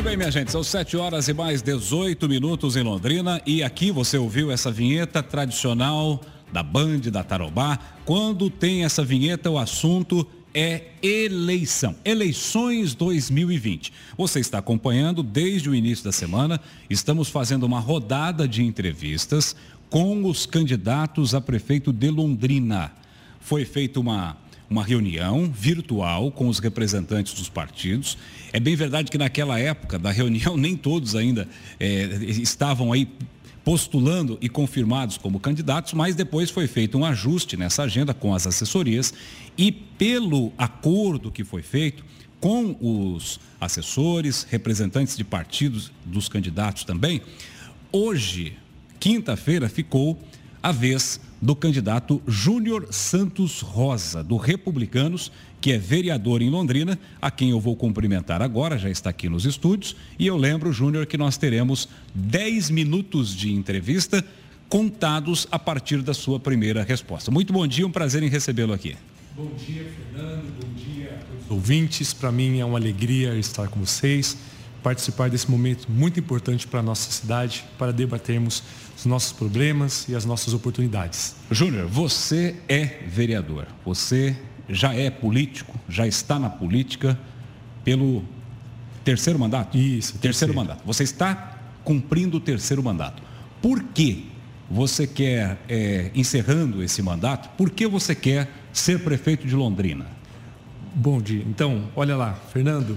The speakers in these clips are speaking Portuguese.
Muito bem, minha gente, são 7 horas e mais 18 minutos em Londrina e aqui você ouviu essa vinheta tradicional da Band, da Tarobá. Quando tem essa vinheta, o assunto é eleição. Eleições 2020. Você está acompanhando desde o início da semana. Estamos fazendo uma rodada de entrevistas com os candidatos a prefeito de Londrina. Foi feita uma uma reunião virtual com os representantes dos partidos. É bem verdade que naquela época da reunião nem todos ainda é, estavam aí postulando e confirmados como candidatos, mas depois foi feito um ajuste nessa agenda com as assessorias e pelo acordo que foi feito com os assessores, representantes de partidos dos candidatos também, hoje, quinta-feira, ficou a vez do candidato Júnior Santos Rosa, do Republicanos, que é vereador em Londrina, a quem eu vou cumprimentar agora, já está aqui nos estúdios. E eu lembro, Júnior, que nós teremos 10 minutos de entrevista contados a partir da sua primeira resposta. Muito bom dia, um prazer em recebê-lo aqui. Bom dia, Fernando, bom dia a todos os ouvintes. Para mim é uma alegria estar com vocês, participar desse momento muito importante para a nossa cidade, para debatermos os nossos problemas e as nossas oportunidades. Júnior, você é vereador, você já é político, já está na política pelo terceiro mandato? Isso, terceiro, terceiro mandato. Você está cumprindo o terceiro mandato. Por que você quer, é, encerrando esse mandato, por que você quer ser prefeito de Londrina? Bom dia. Então, olha lá, Fernando,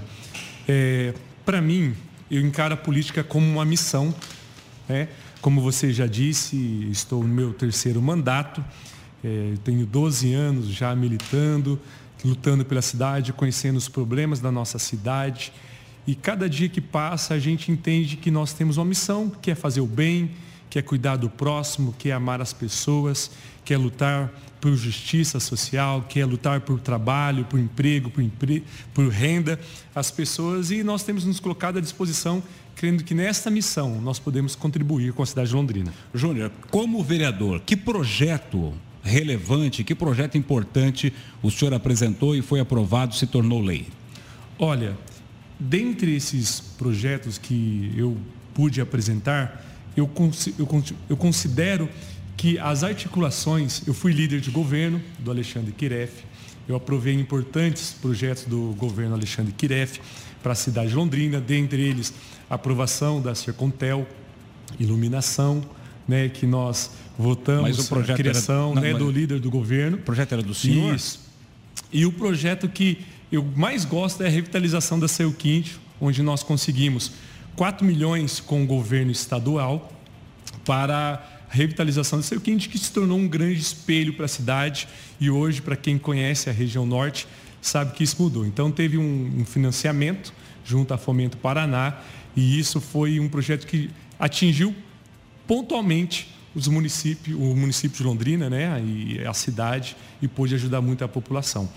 é, para mim, eu encaro a política como uma missão, né? Como você já disse, estou no meu terceiro mandato, é, tenho 12 anos já militando, lutando pela cidade, conhecendo os problemas da nossa cidade. E cada dia que passa, a gente entende que nós temos uma missão, que é fazer o bem, que é cuidar do próximo, que é amar as pessoas, que é lutar por justiça social, que é lutar por trabalho, por emprego, por, empre... por renda às pessoas. E nós temos nos colocado à disposição crendo que nesta missão nós podemos contribuir com a cidade de Londrina. Júnior, como vereador, que projeto relevante, que projeto importante o senhor apresentou e foi aprovado, se tornou lei? Olha, dentre esses projetos que eu pude apresentar, eu, eu, eu considero que as articulações, eu fui líder de governo do Alexandre Kiref, eu aprovei importantes projetos do governo Alexandre Kiref para a cidade de Londrina, dentre eles aprovação da Sercontel, iluminação, né, que nós votamos mas o projeto a criação era, não, né, do líder do governo. O projeto era do senhor? Isso. E o projeto que eu mais gosto é a revitalização da Seu Quinto, onde nós conseguimos 4 milhões com o governo estadual para a revitalização da Seu Quinto, que se tornou um grande espelho para a cidade e hoje, para quem conhece a região norte, sabe que isso mudou. Então teve um, um financiamento junto à Fomento Paraná e isso foi um projeto que atingiu pontualmente os municípios, o município de Londrina, né, e a cidade, e pôde ajudar muito a população.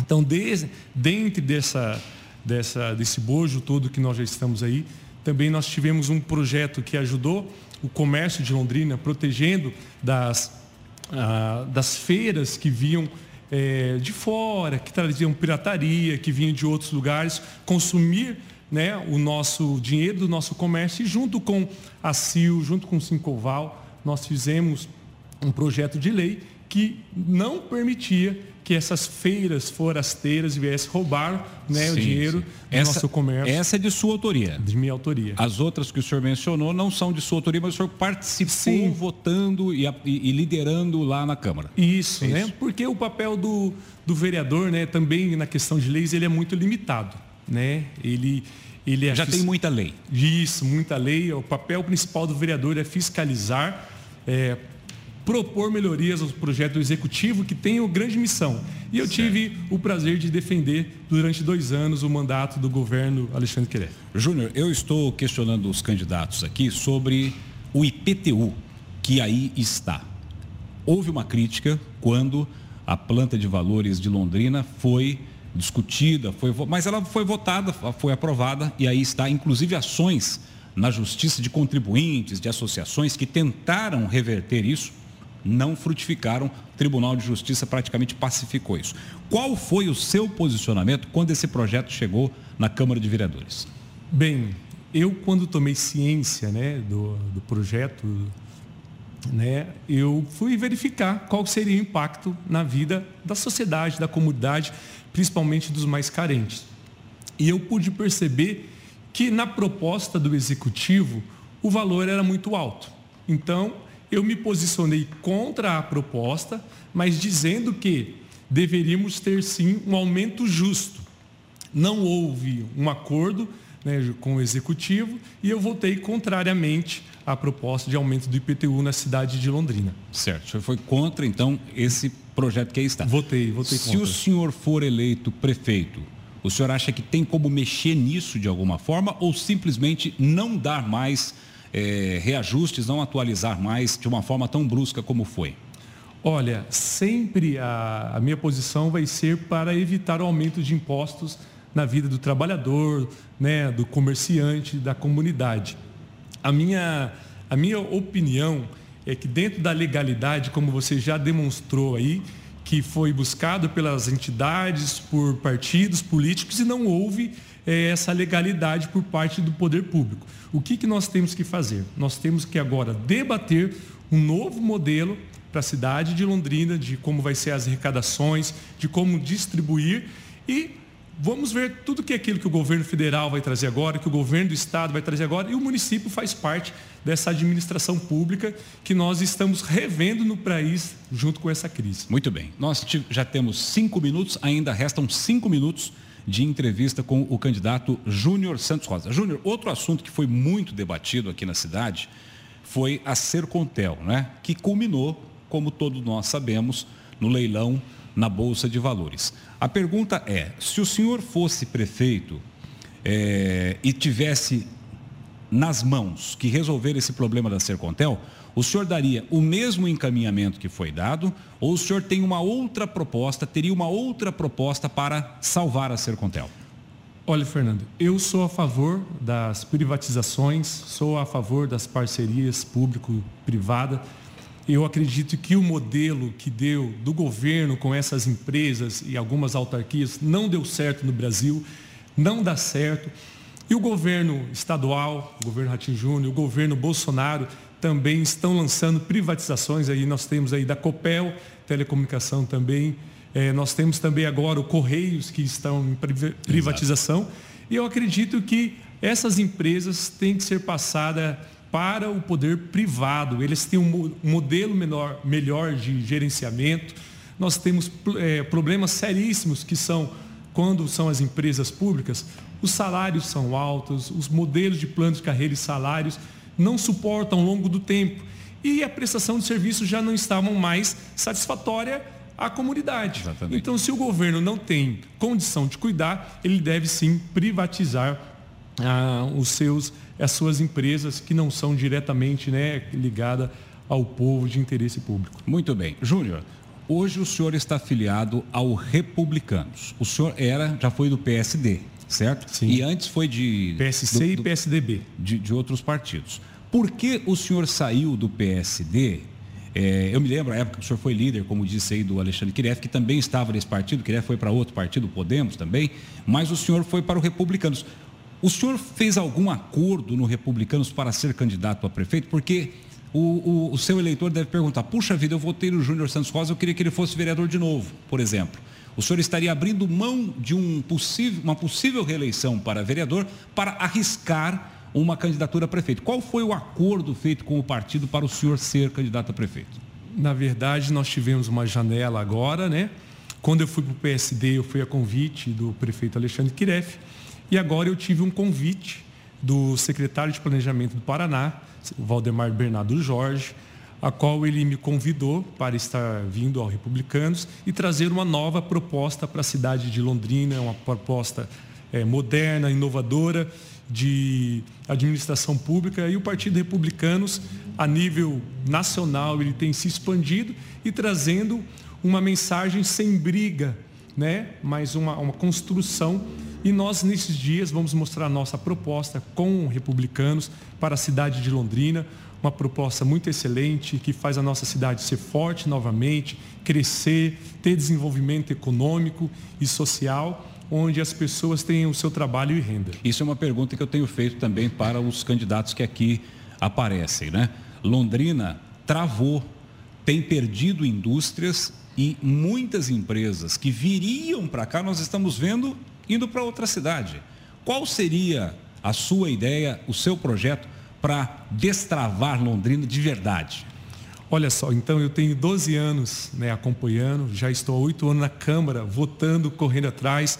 Então, desde, dentro dessa, dessa, desse bojo todo que nós já estamos aí, também nós tivemos um projeto que ajudou o comércio de Londrina, protegendo das, ah, das feiras que vinham é, de fora, que traziam pirataria, que vinham de outros lugares, consumir né, o nosso dinheiro do nosso comércio. E junto com a CIL, junto com o Sincoval, nós fizemos um projeto de lei que não permitia que essas feiras forasteiras viessem roubar né, sim, o dinheiro sim. do essa, nosso comércio. Essa é de sua autoria? De minha autoria. As outras que o senhor mencionou não são de sua autoria, mas o senhor participou sim. votando e, e, liderando lá na Câmara. Isso, é né? Porque o papel do, do vereador, né, também na questão de leis, ele é muito limitado. Né? Ele, ele é Já tem muita lei. Isso, muita lei. O papel principal do vereador é fiscalizar, é, propor melhorias aos projetos do executivo que tem a grande missão. E eu certo. tive o prazer de defender durante dois anos o mandato do governo Alexandre Queré. Júnior, eu estou questionando os candidatos aqui sobre o IPTU que aí está. Houve uma crítica quando a planta de valores de Londrina foi discutida, foi, mas ela foi votada, foi aprovada e aí está, inclusive, ações na justiça de contribuintes, de associações que tentaram reverter isso, não frutificaram. O Tribunal de Justiça praticamente pacificou isso. Qual foi o seu posicionamento quando esse projeto chegou na Câmara de Vereadores? Bem, eu quando tomei ciência né, do, do projeto, né, eu fui verificar qual seria o impacto na vida da sociedade, da comunidade, principalmente dos mais carentes. E eu pude perceber que na proposta do executivo o valor era muito alto. Então, eu me posicionei contra a proposta, mas dizendo que deveríamos ter sim um aumento justo. Não houve um acordo né, com o executivo e eu votei contrariamente à proposta de aumento do IPTU na cidade de Londrina. Certo. O senhor foi contra, então, esse projeto que aí está. Votei, votei contra. Se o senhor for eleito prefeito, o senhor acha que tem como mexer nisso de alguma forma ou simplesmente não dar mais é, reajustes, não atualizar mais de uma forma tão brusca como foi? Olha, sempre a, a minha posição vai ser para evitar o aumento de impostos na vida do trabalhador, né, do comerciante, da comunidade. A minha, a minha opinião é que dentro da legalidade, como você já demonstrou aí, que foi buscado pelas entidades, por partidos políticos e não houve essa legalidade por parte do poder público. O que, que nós temos que fazer? Nós temos que agora debater um novo modelo para a cidade de Londrina, de como vai ser as arrecadações, de como distribuir e vamos ver tudo que é aquilo que o governo federal vai trazer agora, que o governo do estado vai trazer agora, e o município faz parte dessa administração pública que nós estamos revendo no país junto com essa crise. Muito bem. Nós já temos cinco minutos, ainda restam cinco minutos de entrevista com o candidato Júnior Santos Rosa. Júnior, outro assunto que foi muito debatido aqui na cidade foi a Sercontel, né? que culminou, como todos nós sabemos, no leilão na Bolsa de Valores. A pergunta é: se o senhor fosse prefeito é, e tivesse nas mãos que resolver esse problema da Sercontel, o senhor daria o mesmo encaminhamento que foi dado ou o senhor tem uma outra proposta, teria uma outra proposta para salvar a Sercontel? Olha, Fernando, eu sou a favor das privatizações, sou a favor das parcerias público-privada eu acredito que o modelo que deu do governo com essas empresas e algumas autarquias não deu certo no Brasil, não dá certo. E o governo estadual, o governo Ratinho Júnior, o governo Bolsonaro também estão lançando privatizações. Aí nós temos aí da Copel, telecomunicação também. É, nós temos também agora o Correios que estão em privatização. Exato. E eu acredito que essas empresas têm que ser passadas para o poder privado. Eles têm um modelo menor, melhor de gerenciamento. Nós temos é, problemas seríssimos que são quando são as empresas públicas, os salários são altos, os modelos de plano de carreira e salários não suportam ao longo do tempo. E a prestação de serviços já não estavam mais satisfatória à comunidade. Exatamente. Então, se o governo não tem condição de cuidar, ele deve sim privatizar ah, os seus as suas empresas que não são diretamente né, ligadas ao povo de interesse público. Muito bem. Júnior, hoje o senhor está afiliado ao Republicanos. O senhor era, já foi do PSD, certo? Sim. E antes foi de... PSC do, do, e PSDB. De, de outros partidos. Por que o senhor saiu do PSD é, eu me lembro a época que o senhor foi líder, como disse aí, do Alexandre Kiref, que também estava nesse partido, Kiref foi para outro partido, Podemos também, mas o senhor foi para o Republicanos. O senhor fez algum acordo no Republicanos para ser candidato a prefeito? Porque o, o, o seu eleitor deve perguntar: puxa vida, eu votei no Júnior Santos Rosa, eu queria que ele fosse vereador de novo, por exemplo. O senhor estaria abrindo mão de um possível, uma possível reeleição para vereador para arriscar uma candidatura a prefeito. Qual foi o acordo feito com o partido para o senhor ser candidato a prefeito? Na verdade, nós tivemos uma janela agora, né? Quando eu fui para o PSD, eu fui a convite do prefeito Alexandre Kiref e agora eu tive um convite do secretário de Planejamento do Paraná, Valdemar Bernardo Jorge, a qual ele me convidou para estar vindo ao Republicanos e trazer uma nova proposta para a cidade de Londrina, uma proposta é, moderna, inovadora de administração pública e o Partido Republicanos, a nível nacional, ele tem se expandido e trazendo uma mensagem sem briga, né? mas uma, uma construção e nós, nesses dias, vamos mostrar a nossa proposta com republicanos para a cidade de Londrina, uma proposta muito excelente que faz a nossa cidade ser forte novamente, crescer, ter desenvolvimento econômico e social, onde as pessoas tenham o seu trabalho e renda. Isso é uma pergunta que eu tenho feito também para os candidatos que aqui aparecem, né? Londrina travou, tem perdido indústrias e muitas empresas que viriam para cá, nós estamos vendo indo para outra cidade. Qual seria a sua ideia, o seu projeto para destravar Londrina de verdade? Olha só, então eu tenho 12 anos né, acompanhando, já estou há 8 anos na Câmara, votando, correndo atrás,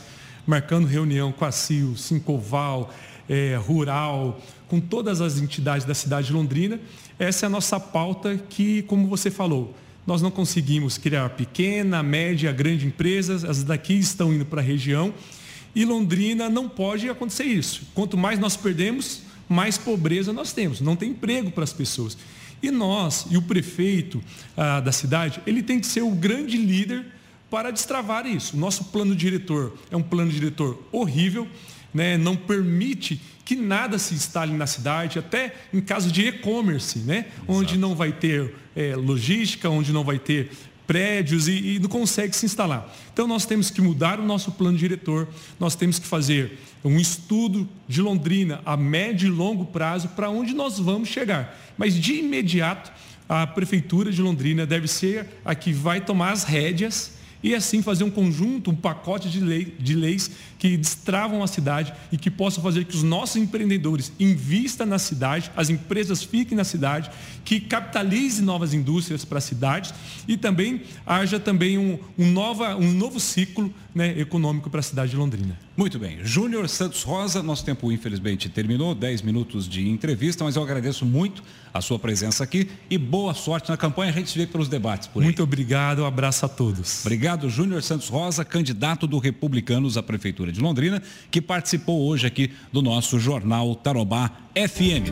marcando reunião com a CIO, Sincoval, é, Rural, com todas as entidades da cidade de Londrina. Essa é a nossa pauta que, como você falou, nós não conseguimos criar pequena, média, grande empresas, as daqui estão indo para a região e Londrina não pode acontecer isso. Quanto mais nós perdemos, mais pobreza nós temos, não tem emprego para as pessoas. E nós, e o prefeito ah, da cidade, ele tem que ser o grande líder para destravar isso. O nosso plano diretor é um plano diretor horrível, né? não permite que nada se instale na cidade, até em caso de e-commerce, né? onde não vai ter é, logística, onde não vai ter prédios e, e, não consegue se instalar. Então nós temos que mudar o nosso plano diretor, nós temos que fazer um estudo de Londrina a médio e longo prazo para onde nós vamos chegar. Mas de imediato a prefeitura de Londrina deve ser a que vai tomar as rédeas e assim fazer um conjunto, um pacote de, lei, de leis que destravam a cidade e que possam fazer que os nossos empreendedores invistam na cidade, as empresas fiquem na cidade, que capitalize novas indústrias para as cidades e também haja também um, um, nova, um novo ciclo né, econômico para a cidade de Londrina. Muito bem. Júnior Santos Rosa, nosso tempo infelizmente terminou, 10 minutos de entrevista, mas eu agradeço muito a sua presença aqui e boa sorte na campanha. A gente se vê pelos debates por aí. Muito obrigado, um abraço a todos. Obrigado, Júnior Santos Rosa, candidato do Republicanos à Prefeitura de Londrina, que participou hoje aqui do nosso Jornal Tarobá FM.